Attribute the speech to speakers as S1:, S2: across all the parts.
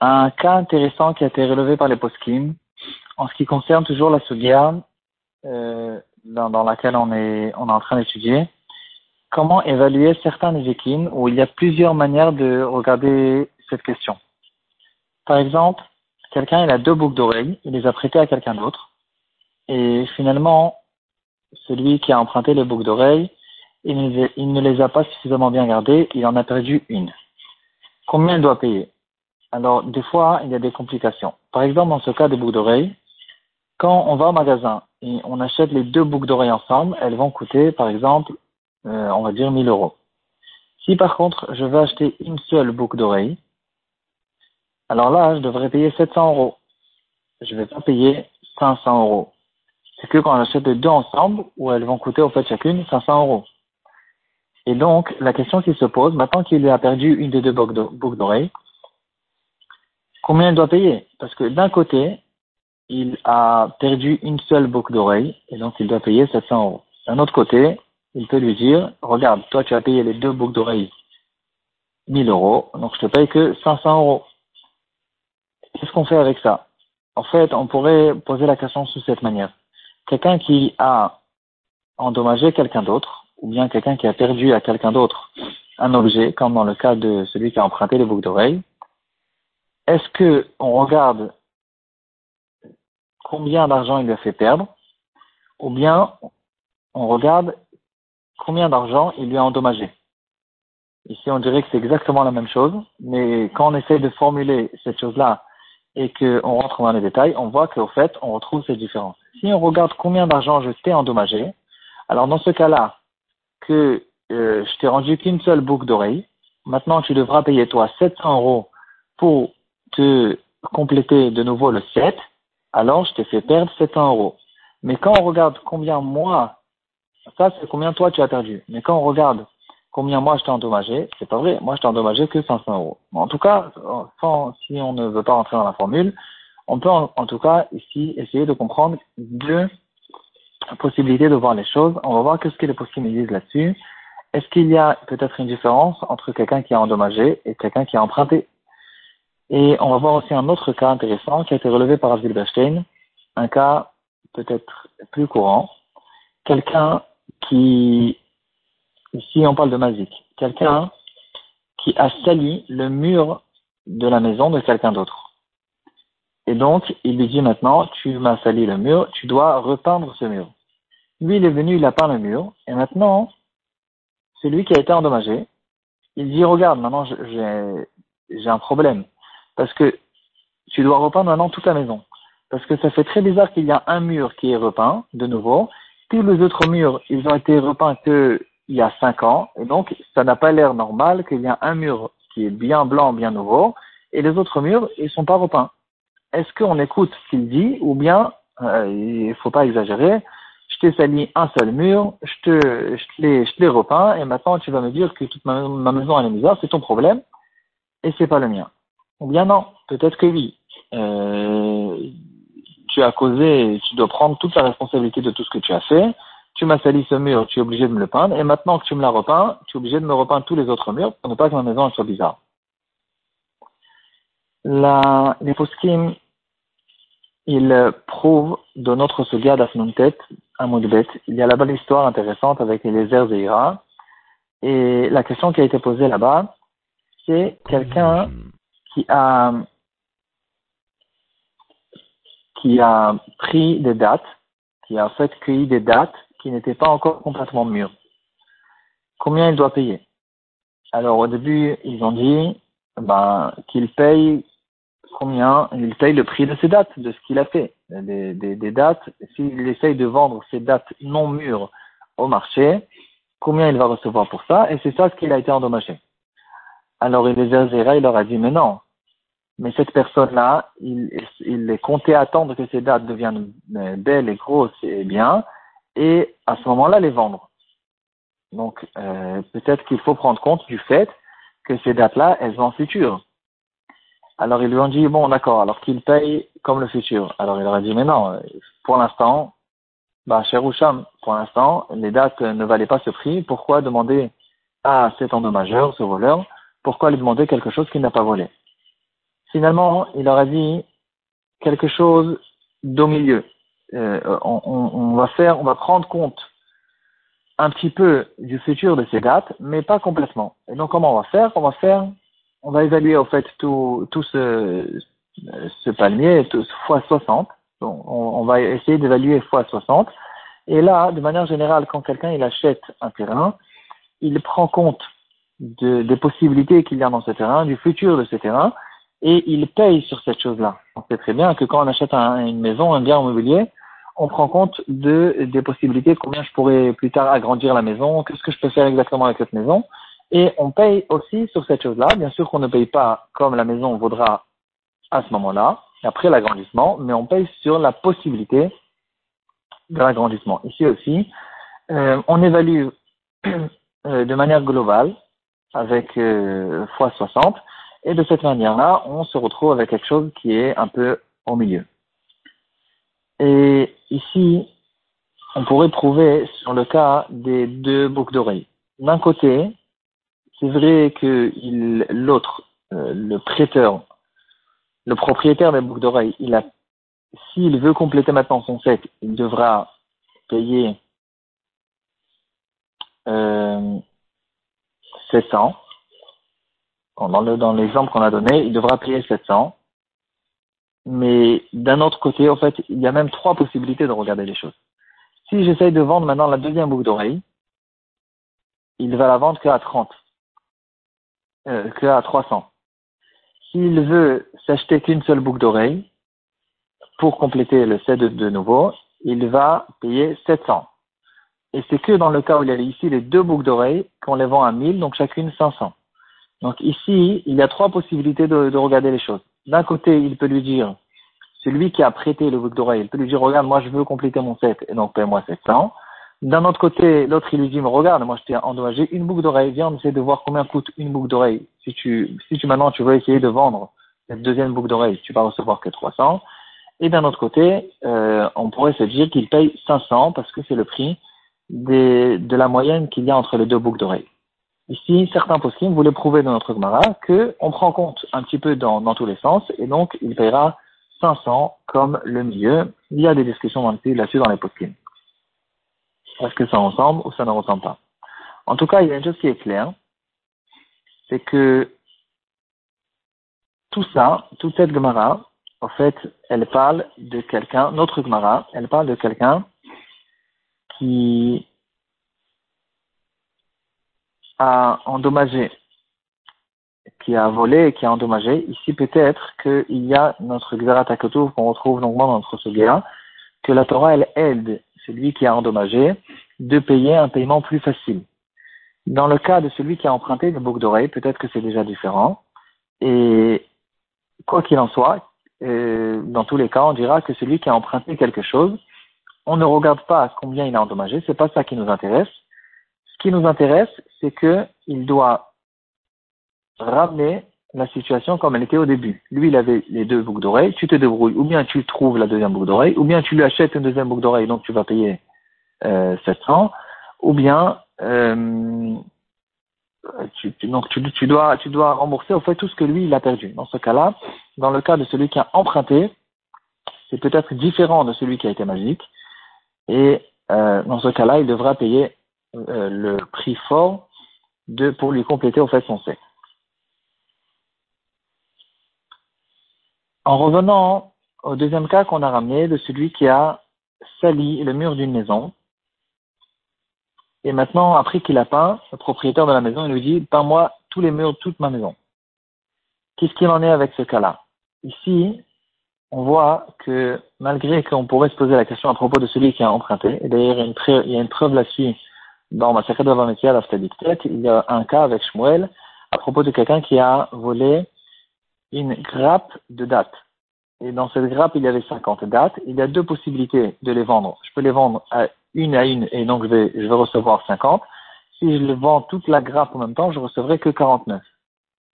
S1: Un cas intéressant qui a été relevé par les poskim, en ce qui concerne toujours la sugia euh, dans, laquelle on est, on est en train d'étudier, comment évaluer certains nezikim où il y a plusieurs manières de regarder cette question. Par exemple, quelqu'un il a deux boucles d'oreilles, il les a prêtées à quelqu'un d'autre, et finalement, celui qui a emprunté les boucles d'oreilles, il ne les a pas suffisamment bien gardées, il en a perdu une. Combien il doit payer? Alors, des fois, il y a des complications. Par exemple, dans ce cas des boucles d'oreilles, quand on va au magasin et on achète les deux boucles d'oreilles ensemble, elles vont coûter, par exemple, euh, on va dire 1000 euros. Si par contre, je veux acheter une seule boucle d'oreille, alors là, je devrais payer 700 euros. Je ne vais pas payer 500 euros. C'est que quand on achète les deux ensemble, où elles vont coûter au fait chacune 500 euros. Et donc, la question qui se pose, maintenant qu'il a perdu une des deux boucles d'oreilles, combien il doit payer? Parce que d'un côté, il a perdu une seule boucle d'oreille, et donc il doit payer 700 euros. D'un autre côté, il peut lui dire, regarde, toi tu as payé les deux boucles d'oreilles 1000 euros, donc je te paye que 500 euros. Qu'est-ce qu'on fait avec ça? En fait, on pourrait poser la question sous cette manière. Quelqu'un qui a endommagé quelqu'un d'autre, ou bien quelqu'un qui a perdu à quelqu'un d'autre un objet, comme dans le cas de celui qui a emprunté les boucles d'oreilles, est-ce que on regarde combien d'argent il lui a fait perdre, ou bien on regarde combien d'argent il lui a endommagé? Ici, on dirait que c'est exactement la même chose, mais quand on essaie de formuler cette chose-là et qu'on rentre dans les détails, on voit qu'au fait, on retrouve ces différences. Si on regarde combien d'argent je t'ai endommagé, alors dans ce cas-là, que euh, je t'ai rendu qu'une seule boucle d'oreille. Maintenant, tu devras payer toi 700 euros pour te compléter de nouveau le 7. Alors, je t'ai fait perdre 700 euros. Mais quand on regarde combien moi, ça c'est combien toi tu as perdu. Mais quand on regarde combien moi je t'ai endommagé, c'est pas vrai. Moi je t'ai endommagé que 500 euros. en tout cas, si on ne veut pas rentrer dans la formule, on peut en, en, tout cas ici essayer de comprendre deux possibilité de voir les choses. On va voir qu'est-ce que les possibles disent là-dessus. Est-ce qu'il y a peut-être une différence entre quelqu'un qui a endommagé et quelqu'un qui a emprunté? Et on va voir aussi un autre cas intéressant qui a été relevé par Asgil Bernstein, un cas peut-être plus courant. Quelqu'un qui, ici on parle de Mazik, quelqu'un qui a sali le mur de la maison de quelqu'un d'autre. Et donc, il lui dit maintenant, tu m'as sali le mur, tu dois repeindre ce mur. Lui, il est venu, il a peint le mur, et maintenant, c'est lui qui a été endommagé. Il dit, regarde, maintenant, j'ai un problème. Parce que tu dois repeindre maintenant toute la maison. Parce que ça fait très bizarre qu'il y a un mur qui est repeint, de nouveau. Tous les autres murs, ils ont été repeints qu'il y a cinq ans. Et donc, ça n'a pas l'air normal qu'il y a un mur qui est bien blanc, bien nouveau, et les autres murs, ils sont pas repeints est-ce qu'on écoute ce qu'il dit ou bien euh, il ne faut pas exagérer, t'ai sali un seul mur, je te, l'ai repeint et maintenant tu vas me dire que toute ma, maison elle est misère, c'est ton problème et c'est pas le mien. Ou bien non, peut-être que oui. Euh, tu as causé, tu dois prendre toute la responsabilité de tout ce que tu as fait. Tu m'as sali ce mur, tu es obligé de me le peindre, et maintenant que tu me l'as repeint, tu es obligé de me repeindre tous les autres murs pour ne pas que ma maison soit bizarre la, les ils prouvent de notre sugia d'Afnuntet, à Moudbet, il y a là-bas l'histoire intéressante avec les Zeira. Et la question qui a été posée là-bas, c'est quelqu'un qui a, qui a pris des dates, qui a en fait cueilli des dates qui n'étaient pas encore complètement mûres. Combien il doit payer? Alors au début, ils ont dit ben, qu'il paye combien il paye le prix de ces dates, de ce qu'il a fait. Des, dates, s'il essaye de vendre ces dates non mûres au marché, combien il va recevoir pour ça, et c'est ça ce qu'il a été endommagé. Alors il les a il leur a dit, mais non, mais cette personne-là, il, il compté attendre que ces dates deviennent belles et grosses et bien, et à ce moment-là les vendre. Donc euh, peut-être qu'il faut prendre compte du fait que ces dates-là, elles sont futures. Alors ils lui ont dit, bon d'accord, alors qu'il paye comme le futur. Alors il leur a dit, mais non, pour l'instant, bah, cher Oucham, pour l'instant, les dates ne valaient pas ce prix. Pourquoi demander à cet endommageur, ce voleur, Pourquoi lui demander quelque chose qu'il n'a pas volé? Finalement, il aurait dit quelque chose d'au milieu. Euh, on, on, va faire, on va prendre compte un petit peu du futur de ces dates, mais pas complètement. Et donc, comment on va faire? On va faire, on va évaluer au fait tout, tout ce, ce palmier tout, fois 60. Donc, on, on va essayer d'évaluer fois 60. Et là, de manière générale, quand quelqu'un il achète un terrain, il prend compte de, des possibilités qu'il y a dans ce terrain, du futur de ce terrain, et il paye sur cette chose-là. On sait très bien que quand on achète une maison, un bien immobilier, on prend compte de, des possibilités, combien je pourrais plus tard agrandir la maison, qu'est-ce que je peux faire exactement avec cette maison, et on paye aussi sur cette chose-là. Bien sûr qu'on ne paye pas comme la maison vaudra à ce moment-là, après l'agrandissement, mais on paye sur la possibilité de l'agrandissement. Ici aussi, euh, on évalue euh, de manière globale avec euh, fois 60 et de cette manière-là, on se retrouve avec quelque chose qui est un peu au milieu. Et ici, on pourrait prouver sur le cas des deux boucles d'oreilles. D'un côté, c'est vrai que l'autre, euh, le prêteur, le propriétaire des boucles d'oreilles, il a, s'il veut compléter maintenant son set, il devra payer euh, 700 dans l'exemple qu'on a donné, il devra payer 700. Mais d'un autre côté, en fait, il y a même trois possibilités de regarder les choses. Si j'essaye de vendre maintenant la deuxième boucle d'oreille, il va la vendre qu'à 30, euh, qu'à 300. S'il veut s'acheter qu'une seule boucle d'oreille, pour compléter le set de, nouveau, il va payer 700. Et c'est que dans le cas où il y a ici les deux boucles d'oreilles qu'on les vend à 1000, donc chacune 500. Donc ici, il y a trois possibilités de, regarder les choses. D'un côté, il peut lui dire, celui qui a prêté le bouc d'oreille, il peut lui dire, regarde, moi je veux compléter mon set, et donc paie-moi 700. D'un autre côté, l'autre il lui dit, regarde, moi je t'ai endommagé une boucle d'oreille, viens on essaie de voir combien coûte une boucle d'oreille. Si tu, si tu maintenant tu veux essayer de vendre cette deuxième boucle d'oreille, tu vas recevoir que 300. Et d'un autre côté, euh, on pourrait se dire qu'il paye 500 parce que c'est le prix des, de la moyenne qu'il y a entre les deux boucles d'oreille. Ici, certains poskim voulaient prouver dans notre Gemara qu'on prend compte un petit peu dans, dans, tous les sens et donc il paiera 500 comme le milieu. Il y a des discussions là-dessus dans les poskim. Est-ce que ça ressemble ou ça ne ressemble pas? En tout cas, il y a une chose qui est claire, c'est que tout ça, toute cette Gemara, en fait, elle parle de quelqu'un, notre Gemara, elle parle de quelqu'un qui a endommagé, qui a volé qui a endommagé, ici peut-être qu'il y a notre Xarat qu'on retrouve longuement dans notre Sugira, que la Torah, elle aide celui qui a endommagé de payer un paiement plus facile. Dans le cas de celui qui a emprunté le bouc d'oreille, peut-être que c'est déjà différent. Et quoi qu'il en soit, euh, dans tous les cas, on dira que celui qui a emprunté quelque chose, on ne regarde pas combien il a endommagé, c'est pas ça qui nous intéresse qui nous intéresse, c'est qu'il doit ramener la situation comme elle était au début. Lui, il avait les deux boucles d'oreilles, tu te débrouilles, ou bien tu trouves la deuxième boucle d'oreille, ou bien tu lui achètes une deuxième boucle d'oreille, donc tu vas payer euh, 700, ou bien euh, tu, donc tu, tu, dois, tu dois rembourser au fait tout ce que lui, il a perdu. Dans ce cas-là, dans le cas de celui qui a emprunté, c'est peut-être différent de celui qui a été magique, et euh, dans ce cas-là, il devra payer euh, le prix fort de, pour lui compléter au fait son sexe. En revenant au deuxième cas qu'on a ramené de celui qui a sali le mur d'une maison, et maintenant, après qu'il a peint, le propriétaire de la maison, il lui dit, peins-moi tous les murs de toute ma maison. Qu'est-ce qu'il en est avec ce cas-là? Ici, on voit que malgré qu'on pourrait se poser la question à propos de celui qui a emprunté, et d'ailleurs il y a une preuve là-dessus dans ma de il y a un cas avec Shmuel à propos de quelqu'un qui a volé une grappe de dates. Et dans cette grappe, il y avait 50 dates. Il y a deux possibilités de les vendre. Je peux les vendre à une à une et donc je vais, je vais recevoir 50. Si je le vends toute la grappe en même temps, je recevrai que 49.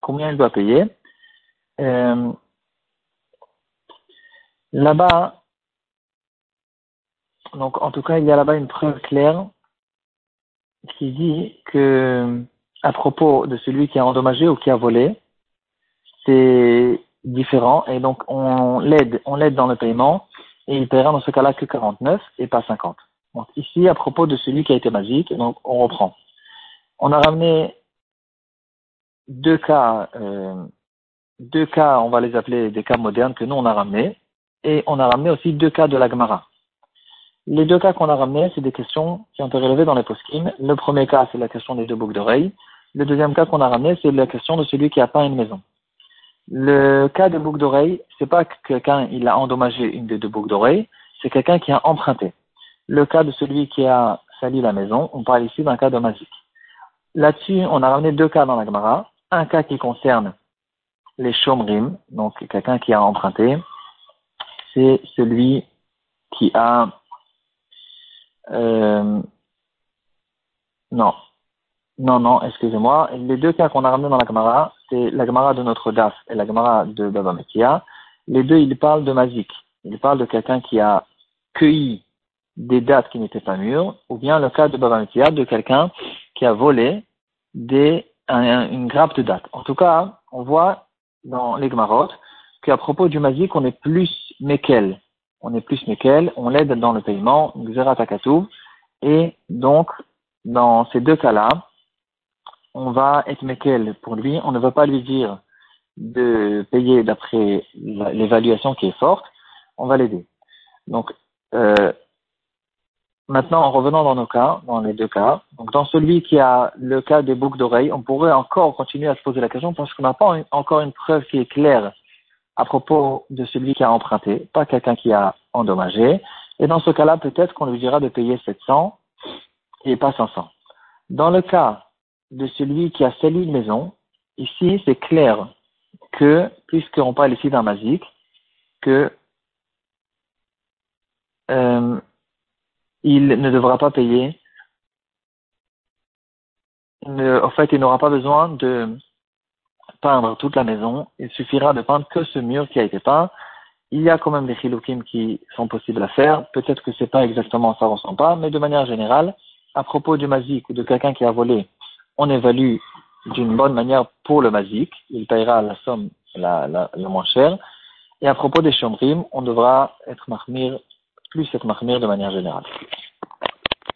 S1: Combien il doit payer? Euh, Là-bas, donc en tout cas, il y a là-bas une preuve claire qui dit que à propos de celui qui a endommagé ou qui a volé, c'est différent et donc on l'aide, on l'aide dans le paiement et il paiera dans ce cas-là que 49 et pas 50. Donc ici, à propos de celui qui a été magique, donc on reprend. On a ramené deux cas, euh, deux cas, on va les appeler des cas modernes que nous on a ramenés, et on a ramené aussi deux cas de la Gemara. Les deux cas qu'on a ramenés, c'est des questions qui ont été relevées dans les poskim. Le premier cas, c'est la question des deux boucles d'oreilles. Le deuxième cas qu'on a ramené, c'est la question de celui qui a peint une maison. Le cas de boucle d'oreille, c'est pas que quelqu'un il a endommagé une des deux boucles d'oreilles, c'est quelqu'un qui a emprunté. Le cas de celui qui a sali la maison, on parle ici d'un cas de magique. Là-dessus, on a ramené deux cas dans la Gemara. Un cas qui concerne les chomrim, donc quelqu'un qui a emprunté, c'est celui qui a euh, non, non, non, excusez-moi. Les deux cas qu'on a ramenés dans la Gemara, c'est la Gemara de notre DAF et la Gemara de Baba Mekia. Les deux, ils parlent de Mazik. Ils parlent de quelqu'un qui a cueilli des dates qui n'étaient pas mûres, ou bien le cas de Baba Mekia, de quelqu'un qui a volé des, une grappe de dates. En tout cas, on voit dans les Gemarot qu'à propos du Mazik, on est plus Mekel. On est plus Mekel, on l'aide dans le paiement, Xerat et donc, dans ces deux cas-là, on va être Mekel pour lui, on ne va pas lui dire de payer d'après l'évaluation qui est forte, on va l'aider. Donc, euh, maintenant, en revenant dans nos cas, dans les deux cas, donc dans celui qui a le cas des boucles d'oreilles, on pourrait encore continuer à se poser la question parce qu'on n'a pas encore une preuve qui est claire à propos de celui qui a emprunté, pas quelqu'un qui a endommagé. Et dans ce cas-là, peut-être qu'on lui dira de payer 700 et pas 500. Dans le cas de celui qui a sali une maison, ici, c'est clair que, puisqu'on parle ici d'un magique, que euh, il ne devra pas payer. en fait, il n'aura pas besoin de peindre toute la maison. Il suffira de peindre que ce mur qui a été peint. Il y a quand même des chiloukim qui sont possibles à faire. Peut-être que c'est pas exactement ça ressemble pas, mais de manière générale, à propos du magique ou de quelqu'un qui a volé on évalue d'une bonne manière pour le magique, il payera la somme la, la, moins chère. Et à propos des chambrim, on devra être marmir, plus être marmir de manière générale.